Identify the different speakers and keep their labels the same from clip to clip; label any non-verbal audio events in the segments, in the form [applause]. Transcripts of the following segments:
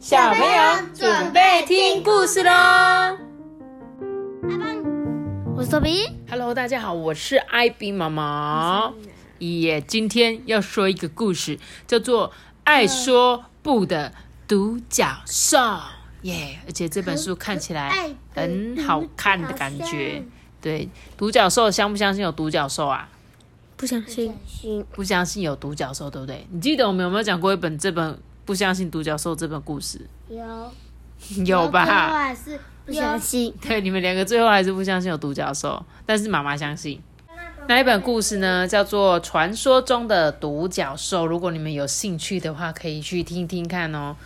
Speaker 1: 小朋友准备听故事喽！
Speaker 2: 我是多比。
Speaker 1: Hello，大家好，我是艾比妈妈。耶，今天要说一个故事，叫做《爱说不的独角兽》耶，而且这本书看起来很好看的感觉。对，独角兽相不相信有独角兽啊？
Speaker 2: 不相信，
Speaker 1: 不相信有独角兽，对不对？你记得我们有没有讲过一本这本不相信独角兽这本故事？
Speaker 3: 有 [laughs]
Speaker 1: 有吧？
Speaker 3: 还是
Speaker 2: 不相信。[laughs]
Speaker 1: 对，你们两个最后还是不相信有独角兽，但是妈妈相信。那一本故事呢，叫做《传说中的独角兽》。如果你们有兴趣的话，可以去听听看哦。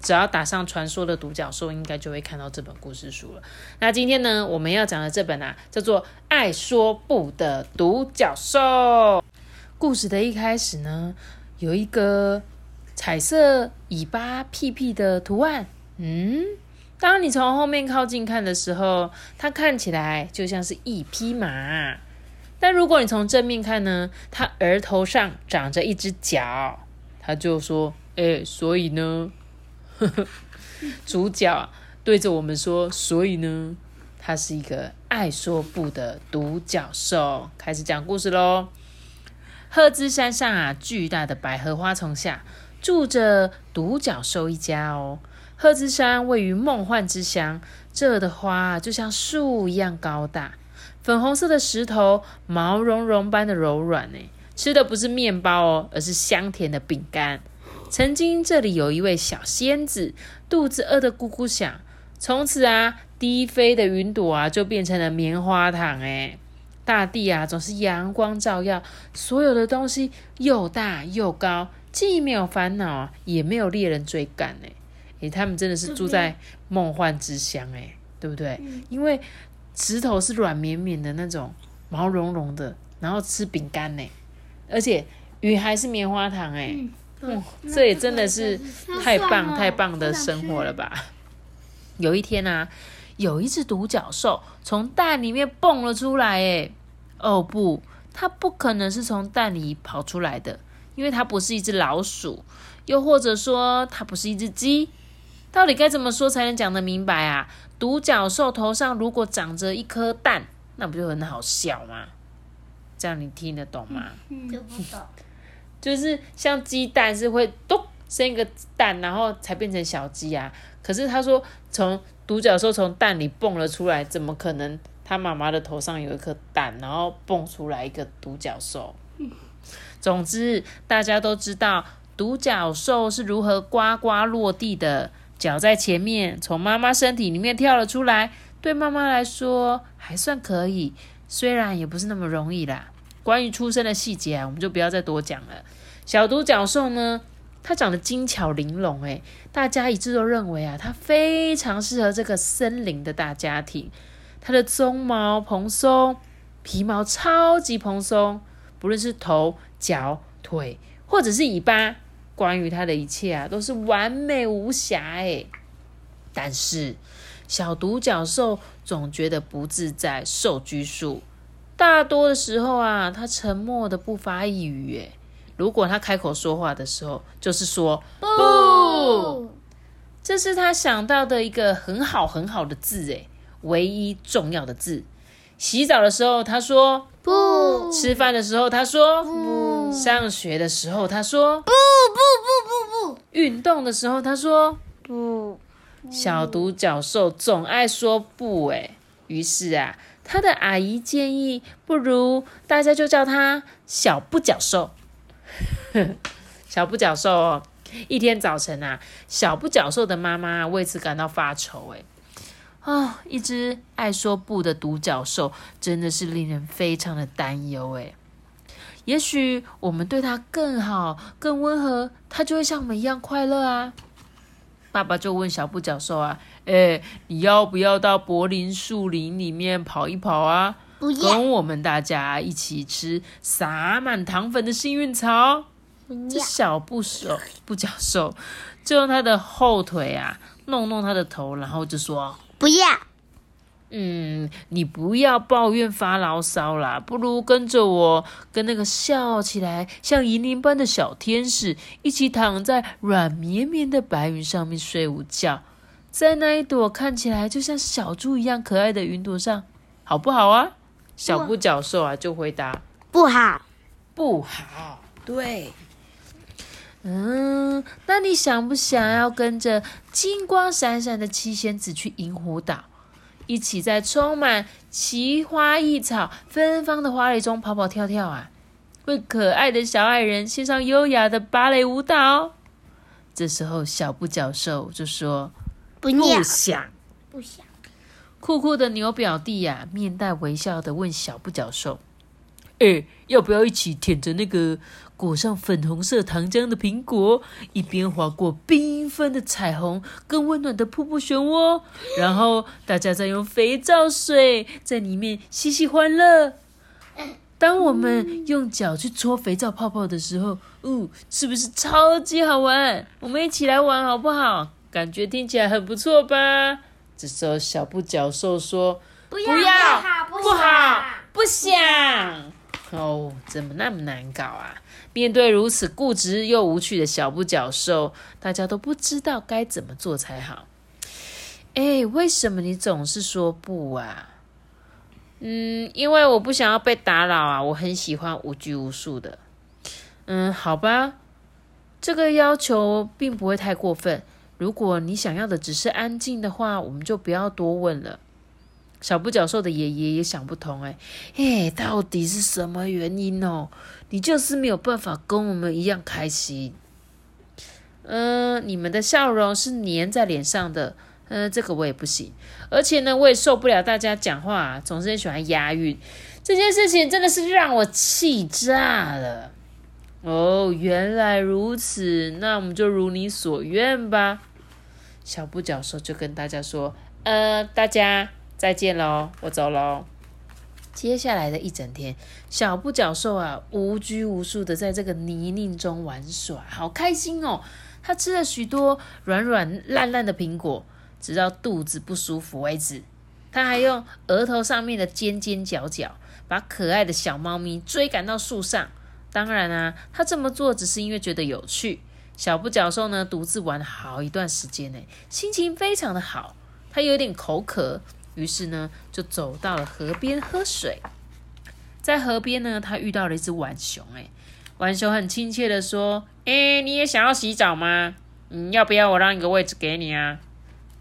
Speaker 1: 只要打上“传说的独角兽”，应该就会看到这本故事书了。那今天呢，我们要讲的这本啊，叫做《爱说不的独角兽》。故事的一开始呢，有一个彩色尾巴屁屁的图案，嗯。当你从后面靠近看的时候，它看起来就像是一匹马。但如果你从正面看呢，它额头上长着一只角。他就说：“哎、所以呢，[laughs] 主角对着我们说，所以呢，它是一个爱说不的独角兽。”开始讲故事喽。赫兹山上啊，巨大的百合花丛下住着独角兽一家哦。赫兹山位于梦幻之乡，这的花就像树一样高大，粉红色的石头，毛茸茸般的柔软呢。吃的不是面包哦，而是香甜的饼干。曾经这里有一位小仙子，肚子饿得咕咕响，从此啊，低飞的云朵啊就变成了棉花糖哎。大地啊总是阳光照耀，所有的东西又大又高，既没有烦恼啊，也没有猎人追赶哎。诶，他们真的是住在梦幻之乡哎，对不对？因为石头是软绵绵的那种，毛茸茸的，然后吃饼干呢，而且鱼还是棉花糖哎，嗯，这也真的是太棒太棒的生活了吧？有一天啊，有一只独角兽从蛋里面蹦了出来哎，哦不，它不可能是从蛋里跑出来的，因为它不是一只老鼠，又或者说它不是一只鸡。到底该怎么说才能讲得明白啊？独角兽头上如果长着一颗蛋，那不就很好笑吗？这样你听得懂吗？
Speaker 3: 就不懂。
Speaker 1: 就是像鸡蛋是会咚生一个蛋，然后才变成小鸡啊。可是他说从独角兽从蛋里蹦了出来，怎么可能？他妈妈的头上有一颗蛋，然后蹦出来一个独角兽。总之，大家都知道独角兽是如何呱呱落地的。脚在前面，从妈妈身体里面跳了出来。对妈妈来说还算可以，虽然也不是那么容易啦。关于出生的细节啊，我们就不要再多讲了。小独角兽呢，它长得精巧玲珑，诶，大家一致都认为啊，它非常适合这个森林的大家庭。它的鬃毛蓬松，皮毛超级蓬松，不论是头、脚、腿，或者是尾巴。关于它的一切啊，都是完美无瑕哎。但是小独角兽总觉得不自在，受拘束。大多的时候啊，它沉默的不发一语哎。如果它开口说话的时候，就是说不，这是他想到的一个很好很好的字哎，唯一重要的字。洗澡的时候他说
Speaker 2: 不，
Speaker 1: 吃饭的时候他说不，上学的时候他说
Speaker 2: 不不不不不，
Speaker 1: 运动的时候他说
Speaker 2: 不。
Speaker 1: 小独角兽总爱说不哎，于是啊，他的阿姨建议，不如大家就叫他小不角兽。[laughs] 小不角兽哦，一天早晨啊，小不角兽的妈妈为此感到发愁哎。啊、一只爱说不的独角兽真的是令人非常的担忧诶。也许我们对它更好、更温和，它就会像我们一样快乐啊。爸爸就问小不角兽啊：“哎，你要不要到柏林树林里面跑一跑啊？
Speaker 2: 不要
Speaker 1: 跟我们大家一起吃撒满糖粉的幸运草。”这小不手不角兽就用它的后腿啊弄弄它的头，然后就说
Speaker 2: 不要，：“
Speaker 1: 嗯，你不要抱怨发牢骚啦，不如跟着我，跟那个笑起来像银铃般的小天使一起躺在软绵绵的白云上面睡午觉，在那一朵看起来就像小猪一样可爱的云朵上，好。不好啊？小不角兽啊就回答。
Speaker 2: 不好，
Speaker 1: 不好。对，嗯，那你想不想要跟着金光闪闪的七仙子去银湖岛？一起在充满奇花异草、芬芳的花蕾中跑跑跳跳啊，为可爱的小矮人献上优雅的芭蕾舞蹈。这时候，小不角兽就说：“
Speaker 2: 不，
Speaker 1: 想。
Speaker 2: 不想。”
Speaker 1: 酷酷的牛表弟呀、面带微笑的问小不角兽：“哎，要不要一起舔着那个裹上粉红色糖浆的苹果，一边划过缤纷的彩虹跟温暖的瀑布漩涡，然后大家再用肥皂水在里面嬉戏欢乐？当我们用脚去搓肥皂泡泡的时候，哦，是不是超级好玩？我们一起来玩好不好？感觉听起来很不错吧？”这时候，小布角兽说：“
Speaker 2: 不
Speaker 1: 要不好，不想。哦，怎么那么难搞啊？面对如此固执又无趣的小不角兽，大家都不知道该怎么做才好。哎，为什么你总是说不啊？嗯，因为我不想要被打扰啊，我很喜欢无拘无束的。嗯，好吧，这个要求并不会太过分。如果你想要的只是安静的话，我们就不要多问了。小不角兽的爷爷也想不通，哎，嘿，到底是什么原因哦？你就是没有办法跟我们一样开心。嗯、你们的笑容是粘在脸上的，嗯、这个我也不行。而且呢，我也受不了大家讲话、总是喜欢押韵，这件事情真的是让我气炸了。哦，原来如此，那我们就如你所愿吧。小不角兽就跟大家说：“呃，大家再见喽，我走喽。”接下来的一整天，小不角兽啊，无拘无束的在这个泥泞中玩耍，好开心哦！他吃了许多软软烂烂的苹果，直到肚子不舒服为止。他还用额头上面的尖尖角角，把可爱的小猫咪追赶到树上。当然啊，他这么做只是因为觉得有趣。小不角兽呢，独自玩了好一段时间呢，心情非常的好。他有点口渴，于是呢，就走到了河边喝水。在河边呢，他遇到了一只浣熊。哎，浣熊很亲切的说：“哎，你也想要洗澡吗？嗯，要不要我让一个位置给你啊？”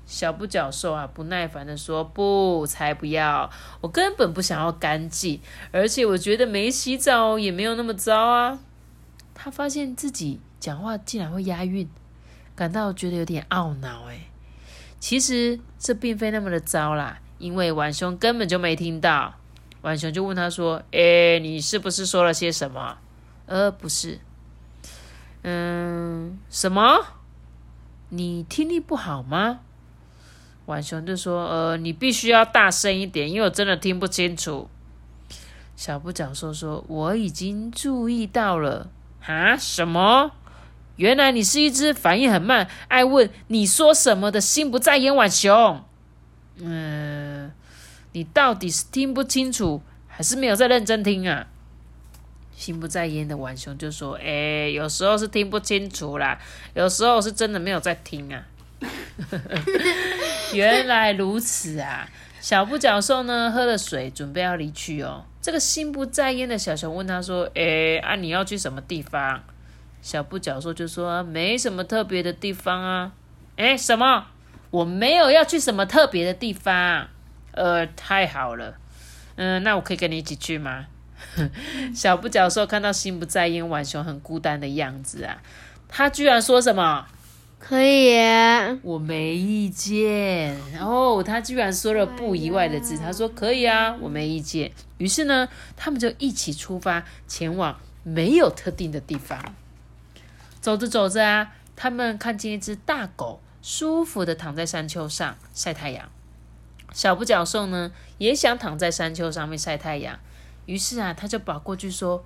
Speaker 1: 小不脚兽啊，不耐烦的说：“不，才不要！我根本不想要干净，而且我觉得没洗澡也没有那么糟啊。”他发现自己讲话竟然会押韵，感到觉得有点懊恼。哎，其实这并非那么的糟啦，因为浣熊根本就没听到。浣熊就问他说：“诶，你是不是说了些什么？”呃，不是。嗯，什么？你听力不好吗？浣熊就说：“呃，你必须要大声一点，因为我真的听不清楚。”小不角兽说：“我已经注意到了。”啊？什么？原来你是一只反应很慢、爱问你说什么的心不在焉浣熊。嗯，你到底是听不清楚，还是没有在认真听啊？心不在焉的浣熊就说：“哎，有时候是听不清楚啦，有时候是真的没有在听啊。[laughs] ”原来如此啊！小不角兽呢，喝了水，准备要离去哦。这个心不在焉的小熊问他说：“诶，啊，你要去什么地方？”小不角兽就说：“没什么特别的地方啊。”诶，什么？我没有要去什么特别的地方。呃，太好了。嗯，那我可以跟你一起去吗？[laughs] 小不角兽看到心不在焉浣熊很孤单的样子啊，他居然说什么？
Speaker 2: 可以耶，
Speaker 1: 我没意见。然后他居然说了不意外的字，他说可以啊，我没意见。于是呢，他们就一起出发，前往没有特定的地方。走着走着啊，他们看见一只大狗舒服的躺在山丘上晒太阳。小不角兽呢，也想躺在山丘上面晒太阳。于是啊，他就跑过去说：“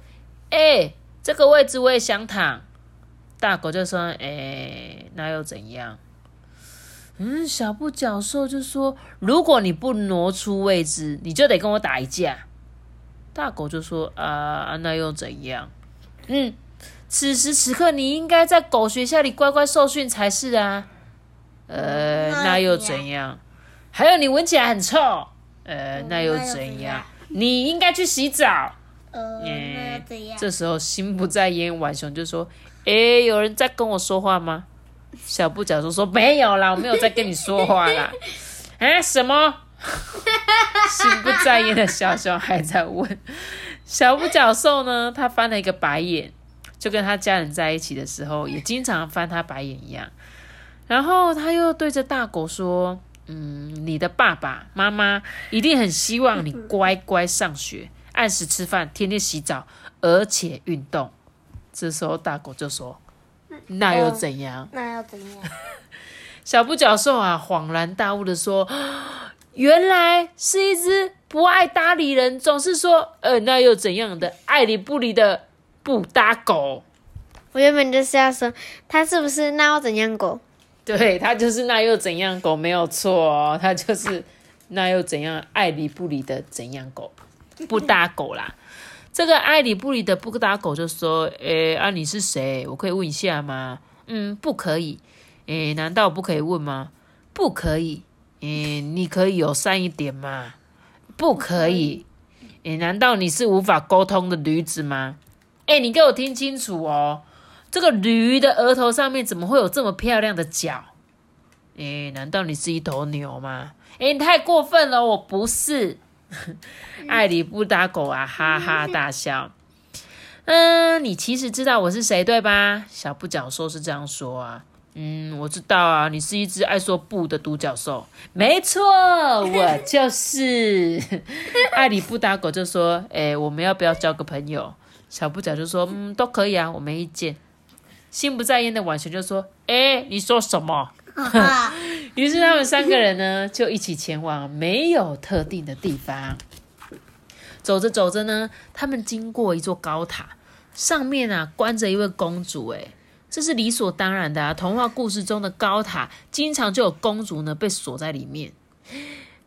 Speaker 1: 哎、这个位置我也想躺。”大狗就说：“哎、那又怎样？嗯，小布角兽就说：“如果你不挪出位置，你就得跟我打一架。”大狗就说：“啊，那又怎样？嗯，此时此刻你应该在狗学校里乖乖受训才是啊。呃，那又怎样？还有你闻起来很臭。呃，那又怎样？你应该去洗澡。
Speaker 2: 呃？
Speaker 1: 这时候心不在焉，浣熊就说：“诶，有人在跟我说话吗？” [laughs] 小布角兽说：“没有啦，我没有在跟你说话啦。[laughs] ”啊，什么？[laughs] 心不在焉的小熊还在问。小布角兽呢？他翻了一个白眼，就跟他家人在一起的时候，也经常翻他白眼一样。然后他又对着大狗说：“嗯，你的爸爸妈妈一定很希望你乖乖上学，按时吃饭，天天洗澡，而且运动。”这时候大狗就说：“那又怎样？”
Speaker 2: 那又怎样？[laughs]
Speaker 1: 小布角兽啊，恍然大悟的说：“ [gasps] 原来是一只不爱搭理人，总是说‘呃，那又怎样’的爱理不理的不搭狗。
Speaker 2: 我原本就是要说，它是不是那又怎样狗？
Speaker 1: 对，他就是那又怎样狗，没有错哦，他就是那又怎样爱理不理的怎样狗，[laughs] 不搭狗啦。这个爱理不理的不搭狗就说：‘诶，啊，你是谁？我可以问一下吗？’嗯，不可以。诶，难道不可以问吗？不可以。诶，你可以友善一点吗？不可以。诶，难道你是无法沟通的驴子吗？诶，你给我听清楚哦，这个驴的额头上面怎么会有这么漂亮的角？诶，难道你是一头牛吗？诶，你太过分了，我不是。[laughs] 爱理不搭狗啊，哈哈大笑。嗯，你其实知道我是谁对吧？小不角兽是这样说啊。嗯，我知道啊，你是一只爱说不的独角兽。没错，我就是。[laughs] 爱理不搭狗就说：“哎，我们要不要交个朋友？”小不角就说：“嗯，都可以啊，我没意见。”心不在焉的浣熊就说：“哎，你说什么？” [laughs] 于是他们三个人呢，就一起前往没有特定的地方。走着走着呢，他们经过一座高塔，上面啊关着一位公主。哎，这是理所当然的啊！童话故事中的高塔，经常就有公主呢被锁在里面。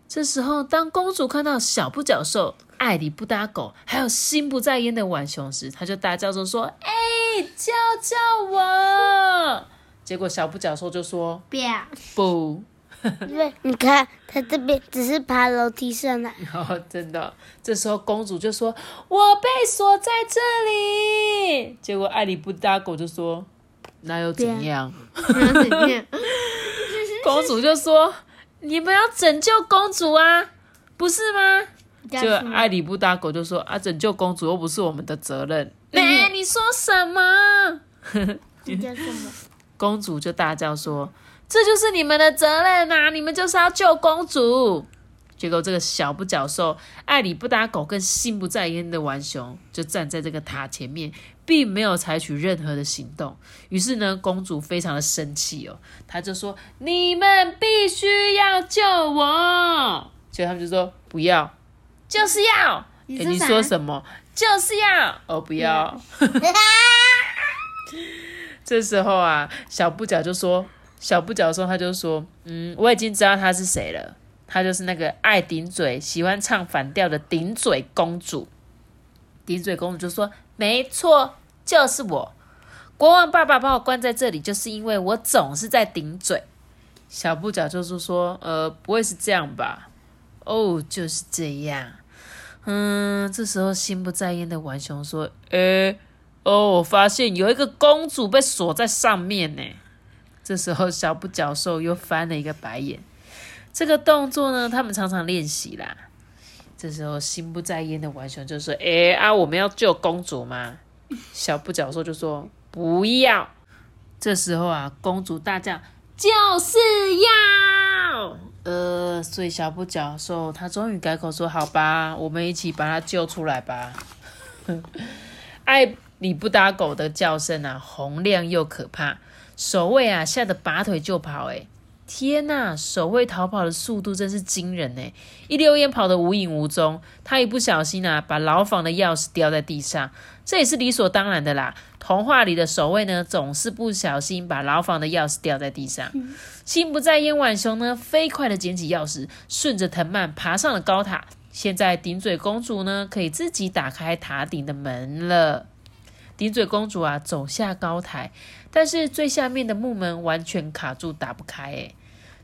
Speaker 1: 这时候，当公主看到小不角兽、爱理不搭狗，还有心不在焉的浣熊时，她就大叫着说：“哎，教教我！”结果小不角兽就说
Speaker 2: 不要，
Speaker 1: 不。
Speaker 2: 对，你看他这边只是爬楼梯上来。
Speaker 1: 哦，真的。这时候公主就说：“我被锁在这里。”结果爱理不搭狗就说：“那又怎样？”
Speaker 2: 怎样？
Speaker 1: 公主就说：“你们要拯救公主啊，不是吗？”就爱理不搭狗就说：“啊，拯救公主又不是我们的责任。”哎，你说什么？
Speaker 2: 你叫什么？
Speaker 1: 公主就大叫说：“这就是你们的责任呐！你们就是要救公主。”结果这个小不角兽、爱理不搭狗更心不在焉的玩熊就站在这个塔前面，并没有采取任何的行动。于是呢，公主非常的生气哦，她就说：“你们必须要救我！”结果他们就说：“不要，就是要。”你说什么？就是要哦，不要。[laughs] 这时候啊，小不角就说：“小不角说，他就说，嗯，我已经知道他是谁了。他就是那个爱顶嘴、喜欢唱反调的顶嘴公主。顶嘴公主就说：没错，就是我。国王爸爸把我关在这里，就是因为我总是在顶嘴。小不角就是说：呃，不会是这样吧？哦，就是这样。嗯，这时候心不在焉的浣熊说：诶。”哦，我发现有一个公主被锁在上面呢。这时候，小不角兽又翻了一个白眼。这个动作呢，他们常常练习啦。这时候，心不在焉的浣熊就说：“哎啊，我们要救公主吗？”小不角兽就说：“不要。”这时候啊，公主大叫：“就是要！”呃，所以小不角兽他终于改口说：“好吧，我们一起把他救出来吧。[laughs] ”爱。理不搭狗的叫声啊，洪亮又可怕。守卫啊，吓得拔腿就跑。哎，天呐！守卫逃跑的速度真是惊人哎！一溜烟跑得无影无踪。他一不小心啊，把牢房的钥匙掉在地上。这也是理所当然的啦。童话里的守卫呢，总是不小心把牢房的钥匙掉在地上。心不在焉浣熊呢，飞快的捡起钥匙，顺着藤蔓爬上了高塔。现在顶嘴公主呢，可以自己打开塔顶的门了。顶嘴公主啊，走下高台，但是最下面的木门完全卡住，打不开。诶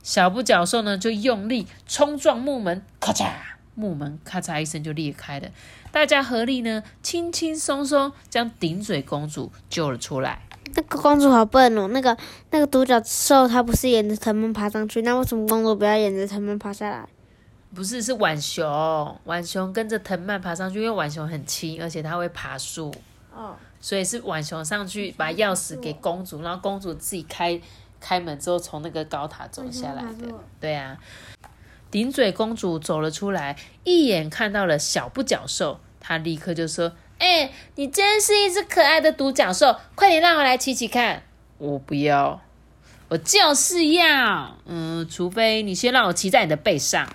Speaker 1: 小不角兽呢，就用力冲撞木门，咔嚓，木门咔嚓一声就裂开了。大家合力呢，轻轻松松将顶嘴公主救了出来。
Speaker 2: 那个公主好笨哦，那个那个独角兽它不是沿着藤蔓爬上去，那为什么公主不要沿着藤蔓爬下来？
Speaker 1: 不是，是浣熊，浣熊跟着藤蔓爬上去，因为浣熊很轻，而且它会爬树。
Speaker 2: 哦。
Speaker 1: 所以是浣熊上去把钥匙给公主，然后公主自己开开门之后从那个高塔走下来的。对啊，顶嘴公主走了出来，一眼看到了小不角兽，她立刻就说：“哎，你真是一只可爱的独角兽，快点让我来骑骑看。”我不要，我就是要，嗯，除非你先让我骑在你的背上。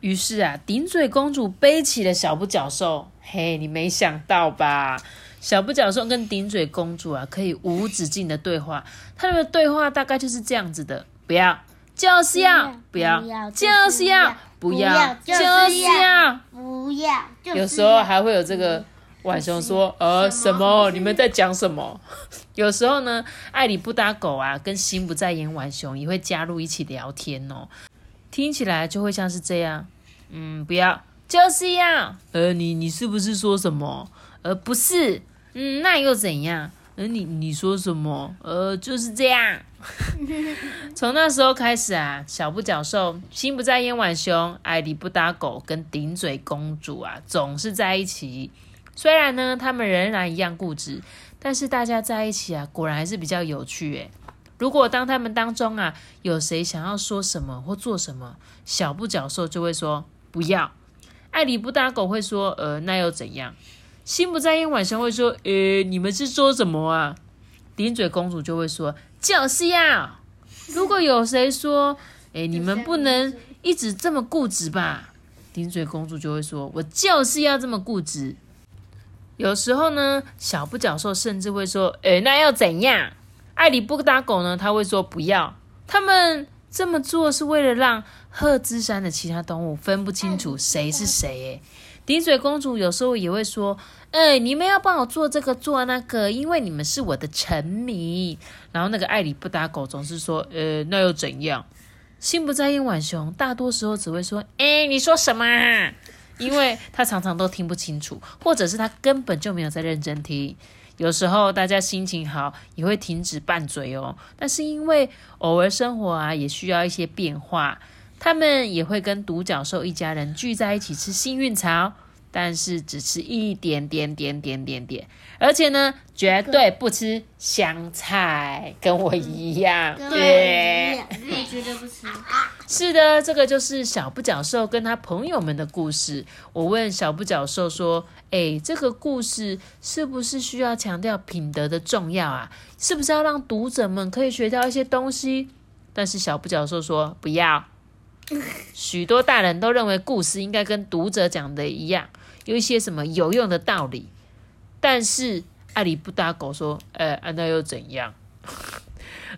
Speaker 1: 于是啊，顶嘴公主背起了小不角兽。嘿，你没想到吧？小不角兽跟顶嘴公主啊，可以无止境的对话。他们的对话大概就是这样子的：不要，就是要；不要，就是要；不要，就是要；
Speaker 2: 不要。
Speaker 1: 有时候还会有这个浣熊说：“呃，什么？你们在讲什么？” [laughs] 有时候呢，爱理不搭狗啊，跟心不在焉浣熊也会加入一起聊天哦。听起来就会像是这样：嗯，不要，就是要。呃，你你是不是说什么？呃，不是。嗯，那又怎样？呃，你你说什么？呃，就是这样。[laughs] 从那时候开始啊，小不角兽、心不在焉浣熊、爱理不搭狗跟顶嘴公主啊，总是在一起。虽然呢，他们仍然一样固执，但是大家在一起啊，果然还是比较有趣诶。如果当他们当中啊，有谁想要说什么或做什么，小不角兽就会说不要；爱理不搭狗会说呃，那又怎样？心不在焉，晚上会说：“呃，你们是说什么啊？”顶嘴公主就会说：“就是要。”如果有谁说：“诶，你们不能一直这么固执吧？”顶嘴公主就会说：“我就是要这么固执。”有时候呢，小不角兽甚至会说：“诶，那要怎样？”爱理不搭狗呢，他会说：“不要。”他们这么做是为了让赫兹山的其他动物分不清楚谁是谁。诶，顶嘴公主有时候也会说。哎，你们要帮我做这个做那个，因为你们是我的臣民。然后那个爱理不搭狗总是说，呃，那又怎样？心不在焉浣熊大多时候只会说，哎，你说什么？因为他常常都听不清楚，或者是他根本就没有在认真听。有时候大家心情好也会停止拌嘴哦，但是因为偶尔生活啊也需要一些变化，他们也会跟独角兽一家人聚在一起吃幸运草。但是只吃一点点点点点点，而且呢，绝对不吃香菜，跟我一样。
Speaker 2: 对，你绝对不吃。
Speaker 1: 是的，这个就是小不角兽跟他朋友们的故事。我问小不角兽说：“哎，这个故事是不是需要强调品德的重要啊？是不是要让读者们可以学到一些东西？”但是小不角兽说：“不要。”许多大人都认为故事应该跟读者讲的一样。有一些什么有用的道理，但是爱理不搭狗说：“哎，那又怎样？”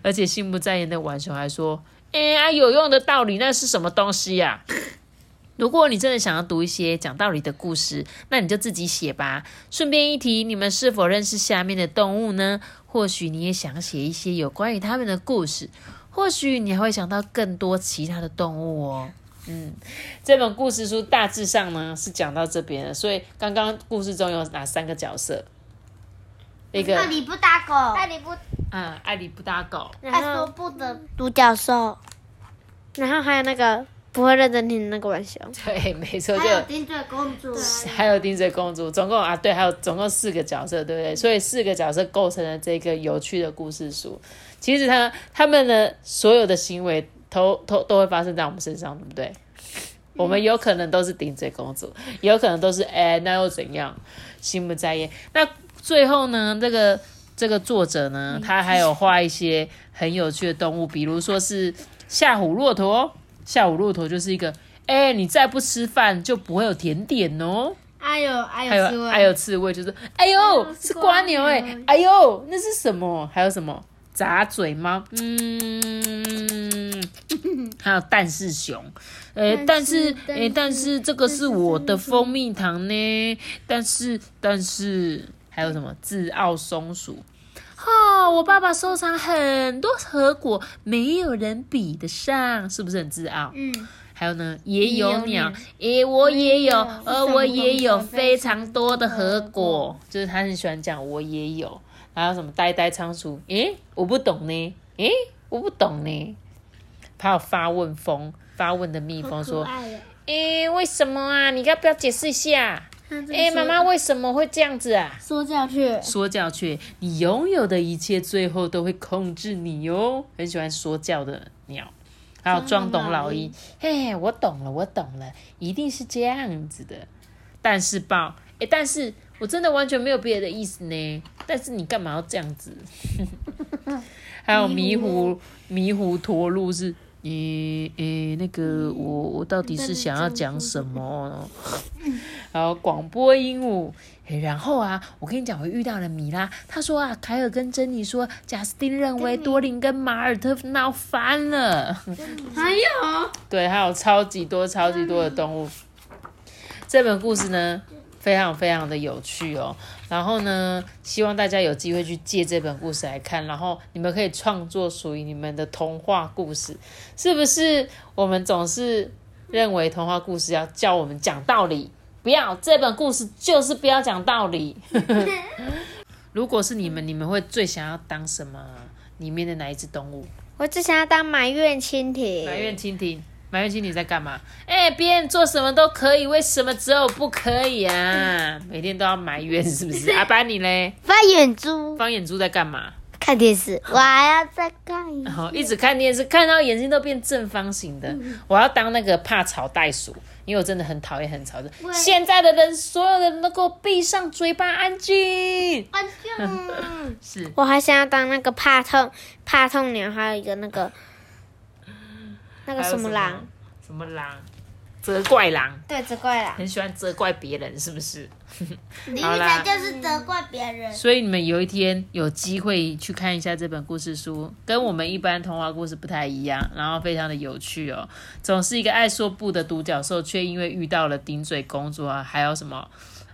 Speaker 1: 而且心不在焉的浣熊还说：“哎啊，有用的道理那是什么东西呀？” [laughs] 如果你真的想要读一些讲道理的故事，那你就自己写吧。顺便一提，你们是否认识下面的动物呢？或许你也想写一些有关于他们的故事，或许你还会想到更多其他的动物哦。嗯，这本故事书大致上呢是讲到这边了，所以刚刚故事中有哪三个角色？
Speaker 2: 一个爱理不搭狗，
Speaker 1: 爱理不，嗯，爱理不搭狗，
Speaker 2: 爱说不的独角兽，然后还有那个不会认真听的那个玩笑。
Speaker 1: 对，没错，就
Speaker 2: 还有顶嘴公主，
Speaker 1: 还有顶嘴公主，总共啊，对，还有总共四个角色，对不对？所以四个角色构成了这个有趣的故事书。其实他他们的所有的行为。都都都会发生在我们身上，对不对？我们有可能都是顶嘴公主，有可能都是哎，那又怎样？心不在焉。那最后呢？这个这个作者呢，他还有画一些很有趣的动物，比如说是吓唬骆驼。吓唬骆驼就是一个哎，你再不吃饭就不会有甜点哦。
Speaker 2: 哎呦哎呦，
Speaker 1: 还有
Speaker 2: 刺猬
Speaker 1: 还有刺猬，就是哎呦是瓜牛哎、哎呦那是什么？还有什么杂嘴猫？嗯，[laughs] 还有蛋是熊，哎、但
Speaker 2: 但
Speaker 1: 是
Speaker 2: 是
Speaker 1: 哎、但是这个是我的蜂蜜糖呢，但是但是还有什么自傲松鼠？哦，我爸爸收藏很多核果，没有人比得上，是不是很自傲？
Speaker 2: 嗯，
Speaker 1: 还有呢，也有鸟
Speaker 2: 鸟，
Speaker 1: 诶，我也有，
Speaker 2: 我也有
Speaker 1: 呃，我也有非
Speaker 2: 非
Speaker 1: 常多的核
Speaker 2: 核
Speaker 1: 果
Speaker 2: 果，
Speaker 1: 就是他很喜欢讲我也有。还有什么呆呆仓鼠？诶，我不懂呢，诶，我不懂呢。还有发问蜂，发问的蜜蜂说
Speaker 2: 好可：“爱哦
Speaker 1: 诶，为什么啊？你要不要解释一下？
Speaker 2: 它这个
Speaker 1: 诶，妈妈为什么会这样子啊？”
Speaker 2: 说教去，
Speaker 1: 说教去，你拥有的一切最后都会控制你哟。很喜欢说教的鸟，还有装懂老鹰，嘿，我懂了，我懂了，一定是这样子的。但是豹，诶，但是我真的完全没有别的意思呢。但是你干嘛要这样子？[laughs] 还有迷糊迷糊驼鹿是，诶诶，那个我我到底是想要讲什么？还有广播鹦鹉。诶然后啊，我跟你讲，我遇到了米拉，他说啊，凯尔跟珍妮说，贾斯汀认为多林跟马尔特闹翻了。
Speaker 2: 还有
Speaker 1: 对，还有超级多、超级多的动物。这本故事呢，非常非常的有趣哦。然后呢，希望大家有机会去借这本故事来看，然后你们可以创作属于你们的童话故事，是不是？我们总是认为童话故事要教我们讲道理，不要这本故事就是不要讲道理。[laughs] 如果是你们，你们会最想要当什么？里面的哪一只动物？
Speaker 2: 我只想要当埋怨蜻蜓，
Speaker 1: 埋怨蜻蜓，埋怨蜻蜓在干嘛？哎、别人做什么都可以，为什么只有我不可以啊？每天都要埋怨，是不是？[laughs] 阿班你嘞？
Speaker 2: 发眼珠
Speaker 1: 方眼珠在干嘛？
Speaker 2: 看电视，我还要再看一
Speaker 1: 然后一直看电视，看到眼睛都变正方形的。我要当那个怕吵袋鼠，因为我真的很讨厌很吵的。现在的人，所有的人都给我闭上嘴巴，安静。
Speaker 2: 安静。[laughs]
Speaker 1: 是
Speaker 2: 我还想要当那个怕痛怕痛鸟，还有一个那个那个
Speaker 1: 还有
Speaker 2: 什么狼，？
Speaker 1: 什么狼？责怪狼，
Speaker 2: 对，责怪狼。
Speaker 1: 很喜欢责怪别人，是不是？
Speaker 2: 你
Speaker 1: 好啦
Speaker 2: 就是责怪别人。
Speaker 1: 所以你们有一天有机会去看一下这本故事书，跟我们一般童话故事不太一样，然后非常的有趣哦。总是一个爱说不的独角兽，却因为遇到了顶嘴公主啊，还有什么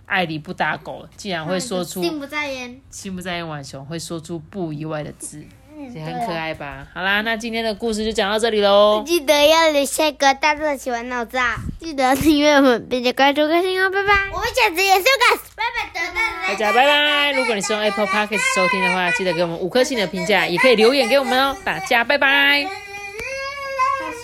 Speaker 1: 爱理不打狗，竟然会说出
Speaker 2: 心不在焉。
Speaker 1: 心不在焉浣熊会说出不以外的字，
Speaker 2: 嗯
Speaker 1: 也很可。爱吧？好啦，那今天的故事就讲到这里喽。
Speaker 2: 记得要留下一个大大的喜欢脑子啊！记得订阅我们，并且关注更新哦，拜拜！我们下次也是个，拜拜，
Speaker 1: 大家拜拜！如果你是用 Apple Podcast 收听的话，记得给我们五颗星的评价，也可以留言给我们哦。大家拜拜。